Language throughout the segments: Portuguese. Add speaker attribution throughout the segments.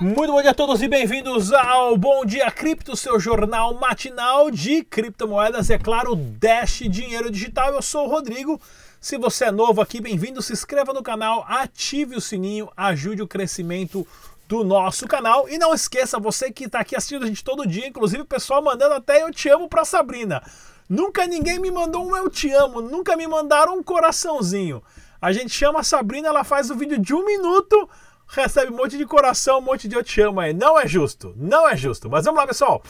Speaker 1: Muito bom dia a todos e bem-vindos ao Bom Dia Cripto, seu jornal matinal de criptomoedas, é claro, Dash Dinheiro Digital. Eu sou o Rodrigo. Se você é novo aqui, bem-vindo, se inscreva no canal, ative o sininho, ajude o crescimento do nosso canal. E não esqueça, você que está aqui assistindo a gente todo dia, inclusive o pessoal mandando até eu te amo para Sabrina. Nunca ninguém me mandou um eu te amo, nunca me mandaram um coraçãozinho. A gente chama a Sabrina, ela faz o um vídeo de um minuto recebe um monte de coração, um monte de eu te amo aí. Não é justo, não é justo. Mas vamos lá, pessoal.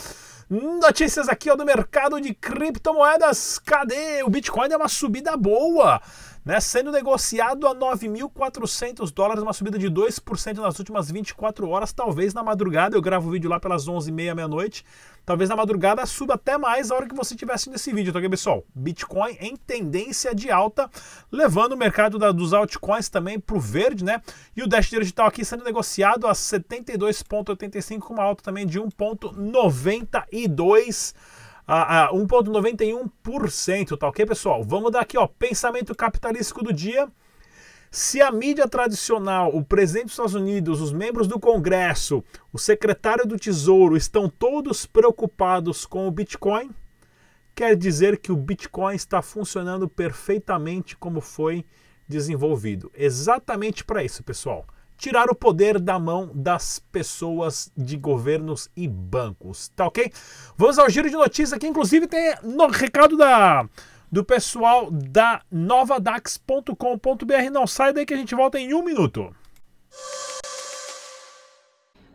Speaker 1: Notícias aqui ó, do mercado de criptomoedas. Cadê? O Bitcoin é uma subida boa né, sendo negociado a 9.400 dólares, uma subida de 2% nas últimas 24 horas, talvez na madrugada, eu gravo o vídeo lá pelas 11h30, meia-noite, talvez na madrugada suba até mais a hora que você estiver assistindo esse vídeo, tá ok, pessoal? Bitcoin em tendência de alta, levando o mercado da, dos altcoins também para o verde, né? E o Dash Digital aqui sendo negociado a 72,85 com uma alta também de 1,92 a, a 1,91%, tá ok, pessoal? Vamos dar aqui, ó, pensamento capitalístico do dia. Se a mídia tradicional, o presidente dos Estados Unidos, os membros do Congresso, o secretário do Tesouro estão todos preocupados com o Bitcoin, quer dizer que o Bitcoin está funcionando perfeitamente como foi desenvolvido. Exatamente para isso, pessoal tirar o poder da mão das pessoas de governos e bancos, tá ok? Vamos ao giro de notícias aqui, inclusive tem no recado da do pessoal da novadax.com.br. Não sai daí que a gente volta em um minuto.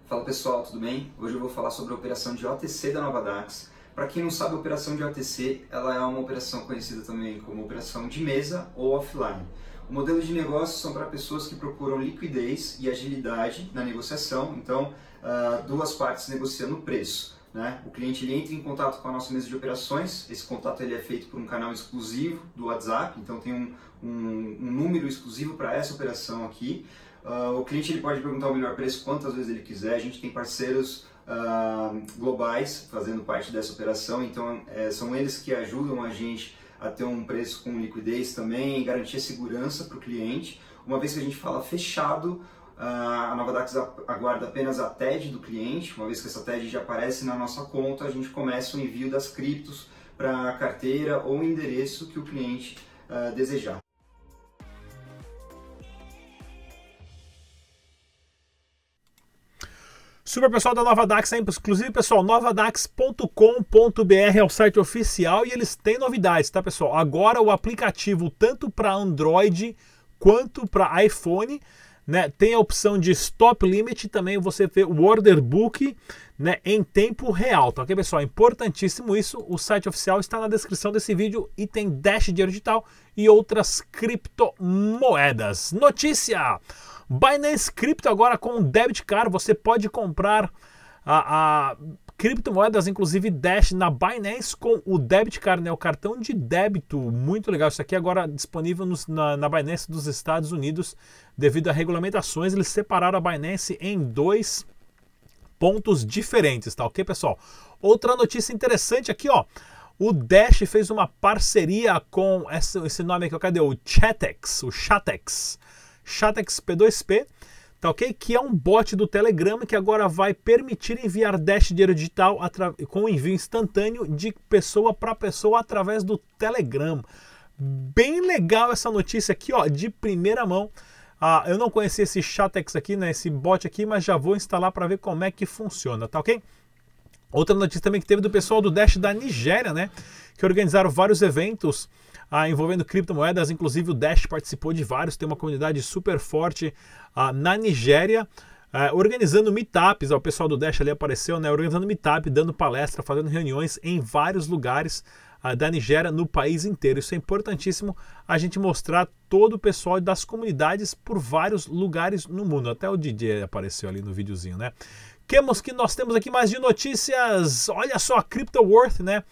Speaker 2: Fala pessoal, tudo bem? Hoje eu vou falar sobre a operação de OTC da Novadax. Para quem não sabe, a operação de OTC ela é uma operação conhecida também como operação de mesa ou offline. O modelo de negócio são para pessoas que procuram liquidez e agilidade na negociação, então uh, duas partes negociando o preço. Né? O cliente ele entra em contato com a nossa mesa de operações, esse contato ele é feito por um canal exclusivo do WhatsApp, então tem um, um, um número exclusivo para essa operação aqui. Uh, o cliente ele pode perguntar o melhor preço quantas vezes ele quiser, a gente tem parceiros uh, globais fazendo parte dessa operação, então é, são eles que ajudam a gente a ter um preço com liquidez também, garantir segurança para o cliente. Uma vez que a gente fala fechado, a Novadax aguarda apenas a TED do cliente. Uma vez que essa TED já aparece na nossa conta, a gente começa o envio das criptos para a carteira ou endereço que o cliente uh, desejar.
Speaker 1: Super pessoal da Nova Dax, inclusive pessoal, novadax.com.br é o site oficial e eles têm novidades, tá pessoal? Agora o aplicativo tanto para Android quanto para iPhone, né, tem a opção de stop limit, também você vê o order book, né, em tempo real, tá ok pessoal? Importantíssimo isso, o site oficial está na descrição desse vídeo e tem Dash Dinheiro Digital e outras criptomoedas. Notícia! Binance Crypto agora com debit card, você pode comprar a, a criptomoedas, inclusive Dash na Binance com o debit card, né, o cartão de débito, muito legal. Isso aqui agora disponível nos, na, na Binance dos Estados Unidos devido a regulamentações. Eles separaram a Binance em dois pontos diferentes, tá ok, pessoal? Outra notícia interessante aqui, ó. O Dash fez uma parceria com esse, esse nome aqui, cadê? O Chatex, o Chatex. Chatex P2P, tá ok? Que é um bot do Telegram que agora vai permitir enviar Dash dinheiro digital com envio instantâneo de pessoa para pessoa através do Telegram. Bem legal essa notícia aqui, ó, de primeira mão. Ah, eu não conhecia esse Chatex aqui, né, esse bot aqui, mas já vou instalar para ver como é que funciona, tá ok? Outra notícia também que teve do pessoal do Dash da Nigéria, né, que organizaram vários eventos ah, envolvendo criptomoedas, inclusive o Dash participou de vários, tem uma comunidade super forte ah, na Nigéria. Uh, organizando meetups, ó, o pessoal do Dash ali apareceu, né? Organizando meetup, dando palestra, fazendo reuniões em vários lugares uh, da Nigéria, no país inteiro. Isso é importantíssimo a gente mostrar todo o pessoal das comunidades por vários lugares no mundo. Até o DJ apareceu ali no videozinho, né? Quemos que nós temos aqui mais de notícias. Olha só a CryptoWorth, né?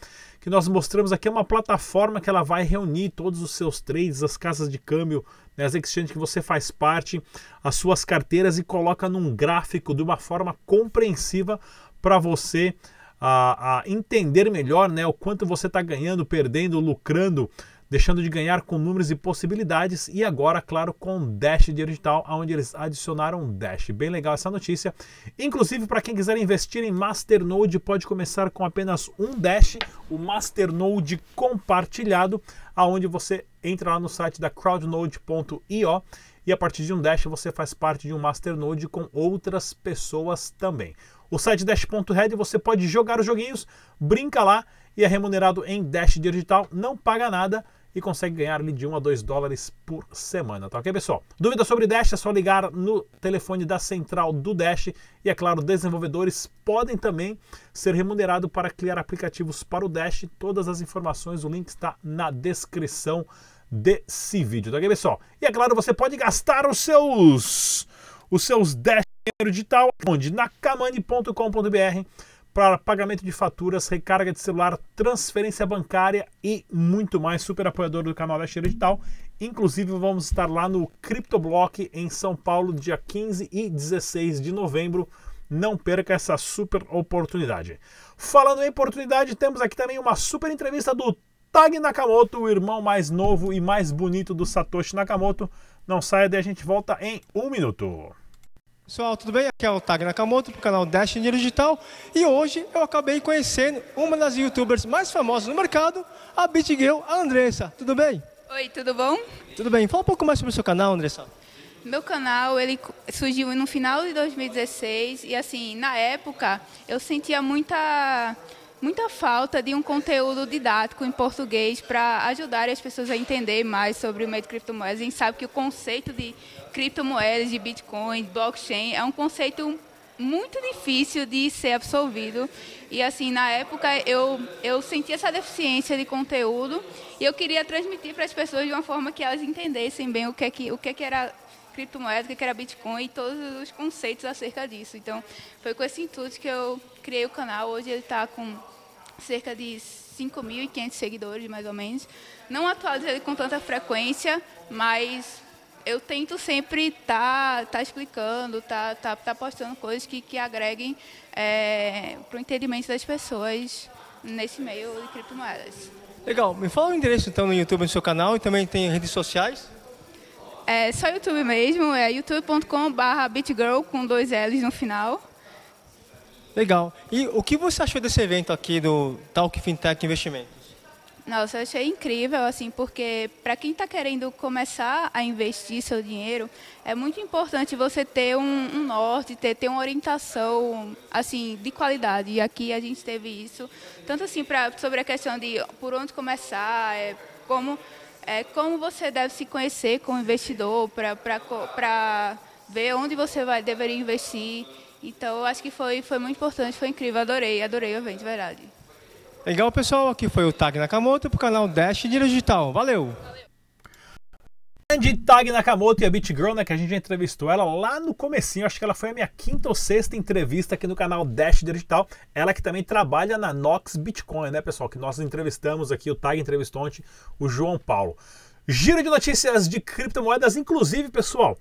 Speaker 1: que nós mostramos aqui é uma plataforma que ela vai reunir todos os seus trades, as casas de câmbio, né, as exchanges que você faz parte, as suas carteiras e coloca num gráfico de uma forma compreensiva para você a, a, entender melhor né, o quanto você está ganhando, perdendo, lucrando deixando de ganhar com números e possibilidades e agora, claro, com Dash Digital, onde eles adicionaram Dash. Bem legal essa notícia. Inclusive, para quem quiser investir em Masternode, pode começar com apenas um Dash, o Masternode compartilhado, aonde você entra lá no site da crowdnode.io e a partir de um Dash você faz parte de um Masternode com outras pessoas também. O site Dash.red você pode jogar os joguinhos, brinca lá e é remunerado em Dash digital, não paga nada e consegue ganhar ali de 1 a 2 dólares por semana, tá ok, pessoal? Dúvida sobre Dash é só ligar no telefone da central do Dash e, é claro, desenvolvedores podem também ser remunerados para criar aplicativos para o Dash. Todas as informações, o link está na descrição desse vídeo, tá ok, pessoal? E, é claro, você pode gastar os seus, os seus Dash digital onde? Na kamani.com.br para pagamento de faturas, recarga de celular, transferência bancária e muito mais. Super apoiador do canal Leste Digital. Inclusive, vamos estar lá no CryptoBlock em São Paulo, dia 15 e 16 de novembro. Não perca essa super oportunidade. Falando em oportunidade, temos aqui também uma super entrevista do Tag Nakamoto, o irmão mais novo e mais bonito do Satoshi Nakamoto. Não saia daí, a gente volta em um minuto.
Speaker 3: Pessoal, tudo bem? Aqui é o Tag Nakamoto, do canal Dash Dinheiro Digital. E hoje eu acabei conhecendo uma das youtubers mais famosas no mercado, a BitGirl, a Andressa. Tudo bem?
Speaker 4: Oi, tudo bom?
Speaker 3: Tudo bem. Fala um pouco mais sobre o seu canal, Andressa.
Speaker 4: Meu canal, ele surgiu no final de 2016 e assim, na época, eu sentia muita muita falta de um conteúdo didático em português para ajudar as pessoas a entender mais sobre o meio de criptomoedas. A gente sabe que o conceito de criptomoedas, de Bitcoin, blockchain, é um conceito muito difícil de ser absorvido. E assim, na época eu, eu senti essa deficiência de conteúdo e eu queria transmitir para as pessoas de uma forma que elas entendessem bem o que, é que, o que, é que era criptomoeda, o que era Bitcoin e todos os conceitos acerca disso. Então, foi com esse intuito que eu criei o canal. Hoje ele está com cerca de 5.500 seguidores, mais ou menos. Não atualizo ele com tanta frequência, mas eu tento sempre estar tá, tá explicando, tá, tá, tá postando coisas que, que agreguem é, para o entendimento das pessoas nesse meio de criptomoedas.
Speaker 3: Legal. Me fala o endereço então no YouTube no seu canal e também tem redes sociais?
Speaker 4: É só YouTube mesmo, é youtube.com.br bitgirl com dois L's no final.
Speaker 3: Legal. E o que você achou desse evento aqui do Talk Fintech Investimentos?
Speaker 4: Nossa, eu achei incrível, assim, porque para quem está querendo começar a investir seu dinheiro, é muito importante você ter um, um, norte, ter, ter uma orientação, assim, de qualidade. E aqui a gente teve isso, tanto assim, pra, sobre a questão de por onde começar, é, como, é, como você deve se conhecer como investidor, para ver onde você vai, deveria investir. Então, eu acho que foi, foi muito importante, foi incrível, adorei, adorei o evento, de verdade.
Speaker 3: Legal, pessoal. Aqui foi o Tag Nakamoto para o canal Dash Digital. Valeu!
Speaker 1: Grande Tag Nakamoto e a BitGirl, né, que a gente já entrevistou ela lá no comecinho, acho que ela foi a minha quinta ou sexta entrevista aqui no canal Dash Digital. Ela que também trabalha na Nox Bitcoin, né, pessoal? Que nós entrevistamos aqui, o Tag entrevistou ontem o João Paulo. Giro de notícias de criptomoedas, inclusive, pessoal.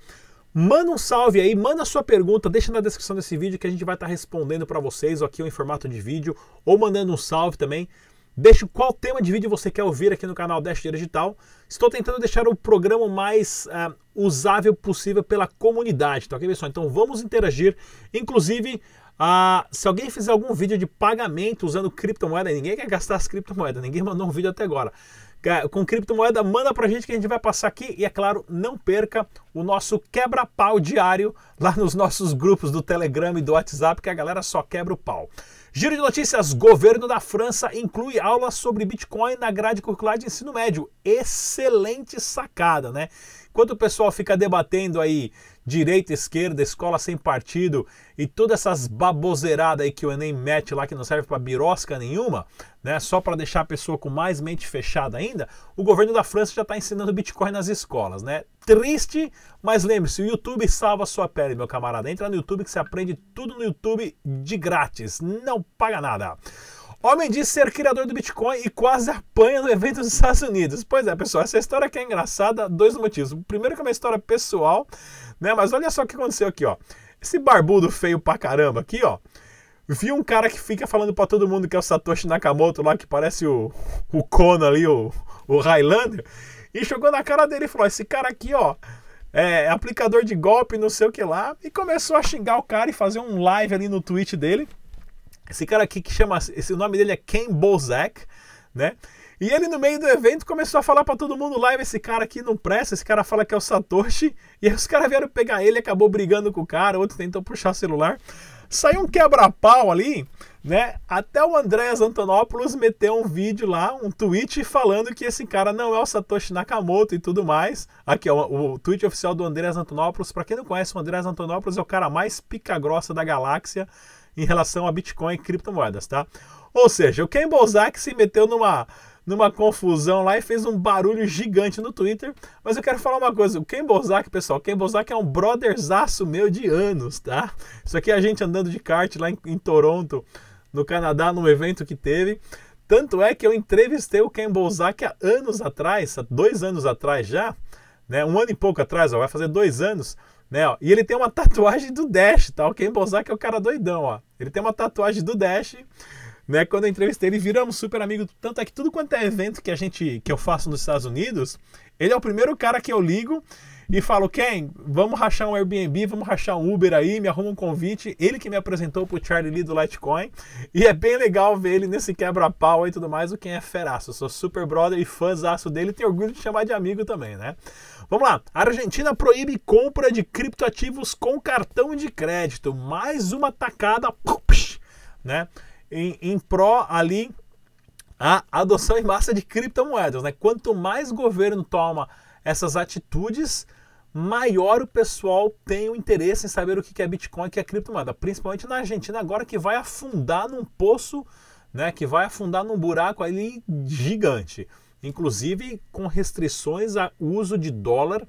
Speaker 1: Manda um salve aí, manda sua pergunta, deixa na descrição desse vídeo que a gente vai estar respondendo para vocês, ou aqui em formato de vídeo, ou mandando um salve também. Deixe qual tema de vídeo você quer ouvir aqui no canal Dash Digital. Estou tentando deixar o programa mais uh, usável possível pela comunidade, tá ok, pessoal? Então vamos interagir. Inclusive, uh, se alguém fizer algum vídeo de pagamento usando criptomoeda, ninguém quer gastar as criptomoedas, ninguém mandou um vídeo até agora com criptomoeda, manda pra gente que a gente vai passar aqui. E é claro, não perca o nosso quebra-pau diário lá nos nossos grupos do Telegram e do WhatsApp, que a galera só quebra o pau. Giro de notícias: governo da França inclui aulas sobre Bitcoin na grade curricular de ensino médio. Excelente sacada, né? Enquanto o pessoal fica debatendo aí direita, esquerda, escola sem partido e todas essas baboseiradas aí que o Enem mete lá que não serve para birosca nenhuma, né? Só para deixar a pessoa com mais mente fechada ainda, o governo da França já está ensinando Bitcoin nas escolas, né? Triste, mas lembre-se, o YouTube salva a sua pele, meu camarada. Entra no YouTube que você aprende tudo no YouTube de grátis, não paga nada. Homem diz ser criador do Bitcoin e quase apanha no evento dos Estados Unidos. Pois é, pessoal, essa história aqui é engraçada, dois motivos. O primeiro que é uma história pessoal, né? Mas olha só o que aconteceu aqui, ó. Esse barbudo feio pra caramba aqui, ó, vi um cara que fica falando para todo mundo que é o Satoshi Nakamoto lá, que parece o, o Kona ali, o, o Highlander, e jogou na cara dele e falou: esse cara aqui, ó, é aplicador de golpe, não sei o que lá, e começou a xingar o cara e fazer um live ali no tweet dele. Esse cara aqui que chama, esse, o nome dele é Ken Bozak, né? E ele no meio do evento começou a falar para todo mundo live, esse cara aqui não presta, esse cara fala que é o Satoshi, e aí os caras vieram pegar ele, acabou brigando com o cara, outro tentou puxar o celular. Saiu um quebra-pau ali, né? Até o Andréas Antonopoulos meteu um vídeo lá, um tweet falando que esse cara não é o Satoshi Nakamoto e tudo mais. Aqui, ó, o tweet oficial do Andréas Antonopoulos. Para quem não conhece, o Andréas Antonopoulos é o cara mais pica-grossa da galáxia em relação a Bitcoin e criptomoedas, tá? Ou seja, o Ken Bozak se meteu numa numa confusão lá e fez um barulho gigante no Twitter. Mas eu quero falar uma coisa: o Ken Bozak, pessoal, Ken Bozak é um brotherzaço meu de anos, tá? Isso aqui é a gente andando de kart lá em, em Toronto, no Canadá, num evento que teve. Tanto é que eu entrevistei o Ken Bozak há anos atrás, há dois anos atrás já, né? Um ano e pouco atrás, ó, vai fazer dois anos. Né, ó, e ele tem uma tatuagem do Dash, tá? O Ken Bozak é o cara doidão, ó. Ele tem uma tatuagem do Dash né? Quando eu entrevistei ele, viramos super amigos. Tanto é que tudo quanto é evento que a gente que eu faço nos Estados Unidos, ele é o primeiro cara que eu ligo e falo, Ken, vamos rachar um Airbnb, vamos rachar um Uber aí, me arruma um convite. Ele que me apresentou pro Charlie Lee do Litecoin. E é bem legal ver ele nesse quebra-pau e tudo mais. O Ken é feraço. Eu sou super brother e fãzaço dele. Tenho orgulho de chamar de amigo também, né? Vamos lá. A Argentina proíbe compra de criptoativos com cartão de crédito. Mais uma tacada, né? Em, em pró ali a adoção em massa de criptomoedas. Né? Quanto mais governo toma essas atitudes, maior o pessoal tem o interesse em saber o que é Bitcoin e o que é criptomoeda. Principalmente na Argentina, agora que vai afundar num poço, né, que vai afundar num buraco ali gigante. Inclusive com restrições ao uso de dólar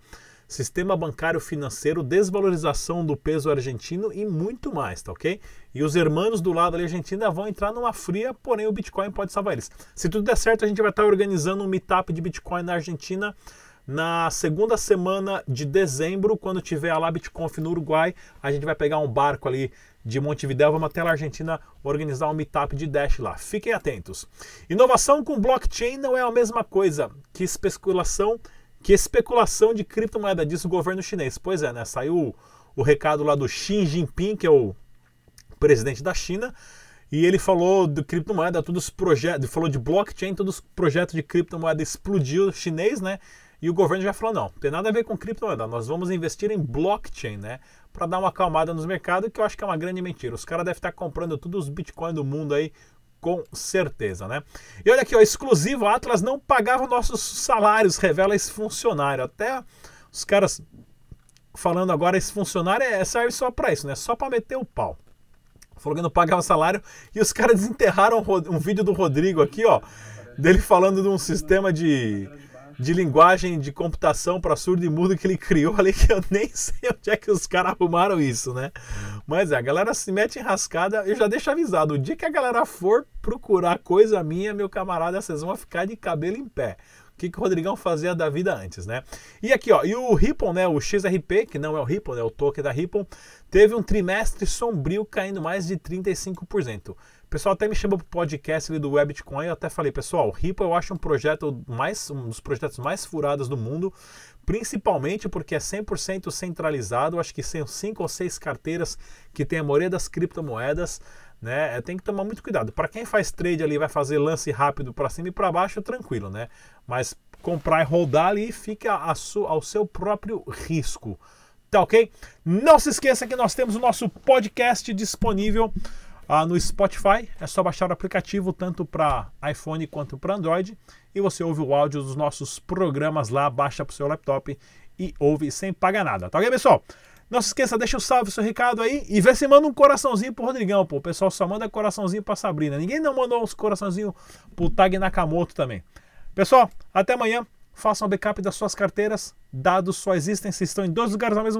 Speaker 1: sistema bancário financeiro, desvalorização do peso argentino e muito mais, tá ok? E os hermanos do lado da Argentina vão entrar numa fria, porém o Bitcoin pode salvar eles. Se tudo der certo, a gente vai estar organizando um meetup de Bitcoin na Argentina na segunda semana de dezembro, quando tiver a LabitConf no Uruguai, a gente vai pegar um barco ali de Montevideo, vamos até a Argentina organizar um meetup de Dash lá. Fiquem atentos. Inovação com blockchain não é a mesma coisa que especulação que especulação de criptomoeda diz o governo chinês. Pois é, né? Saiu o, o recado lá do Xi Jinping, que é o presidente da China, e ele falou de criptomoeda, todos os projetos, falou de blockchain, todos os projetos de criptomoeda explodiu chinês, né? E o governo já falou: não, não tem nada a ver com criptomoeda, nós vamos investir em blockchain, né? Para dar uma acalmada nos mercados, que eu acho que é uma grande mentira. Os caras devem estar comprando todos os bitcoins do mundo aí com certeza, né? E olha aqui, ó, exclusivo, a Atlas não pagava nossos salários, revela esse funcionário. Até os caras falando agora, esse funcionário é, serve só para isso, né? Só para meter o pau. Falou que não pagava salário e os caras desenterraram um vídeo do Rodrigo aqui, ó, dele falando de um sistema de de linguagem de computação para surdo e mudo que ele criou ali, que eu nem sei onde é que os caras arrumaram isso, né? Mas é, a galera se mete em rascada, eu já deixo avisado, o dia que a galera for procurar coisa minha, meu camarada, vocês vão ficar de cabelo em pé. O que, que o Rodrigão fazia da vida antes, né? E aqui, ó, e o Ripple, né, o XRP, que não é o Ripple, é o token da Ripple, teve um trimestre sombrio caindo mais de 35% pessoal até me chamou para o podcast ali do Webitcoin. Eu até falei, pessoal, o Ripple eu acho um projeto mais, um dos projetos mais furados do mundo, principalmente porque é 100% centralizado. Acho que são cinco ou seis carteiras que tem a maioria das criptomoedas. Né? É, tem que tomar muito cuidado. Para quem faz trade ali, vai fazer lance rápido para cima e para baixo, tranquilo, né? Mas comprar e rodar ali fica ao seu próprio risco. Tá ok? Não se esqueça que nós temos o nosso podcast disponível ah, no Spotify é só baixar o aplicativo tanto para iPhone quanto para Android e você ouve o áudio dos nossos programas lá, baixa para o seu laptop e ouve sem pagar nada. Tá ok, pessoal? Não se esqueça, deixa o salve, seu recado aí e vê se manda um coraçãozinho pro Rodrigão, pô. O pessoal só manda coraçãozinho pra Sabrina. Ninguém não mandou uns coraçãozinho pro Tag Nakamoto também. Pessoal, até amanhã. Façam um backup das suas carteiras. Dados só existem se estão em dois lugares ao mesmo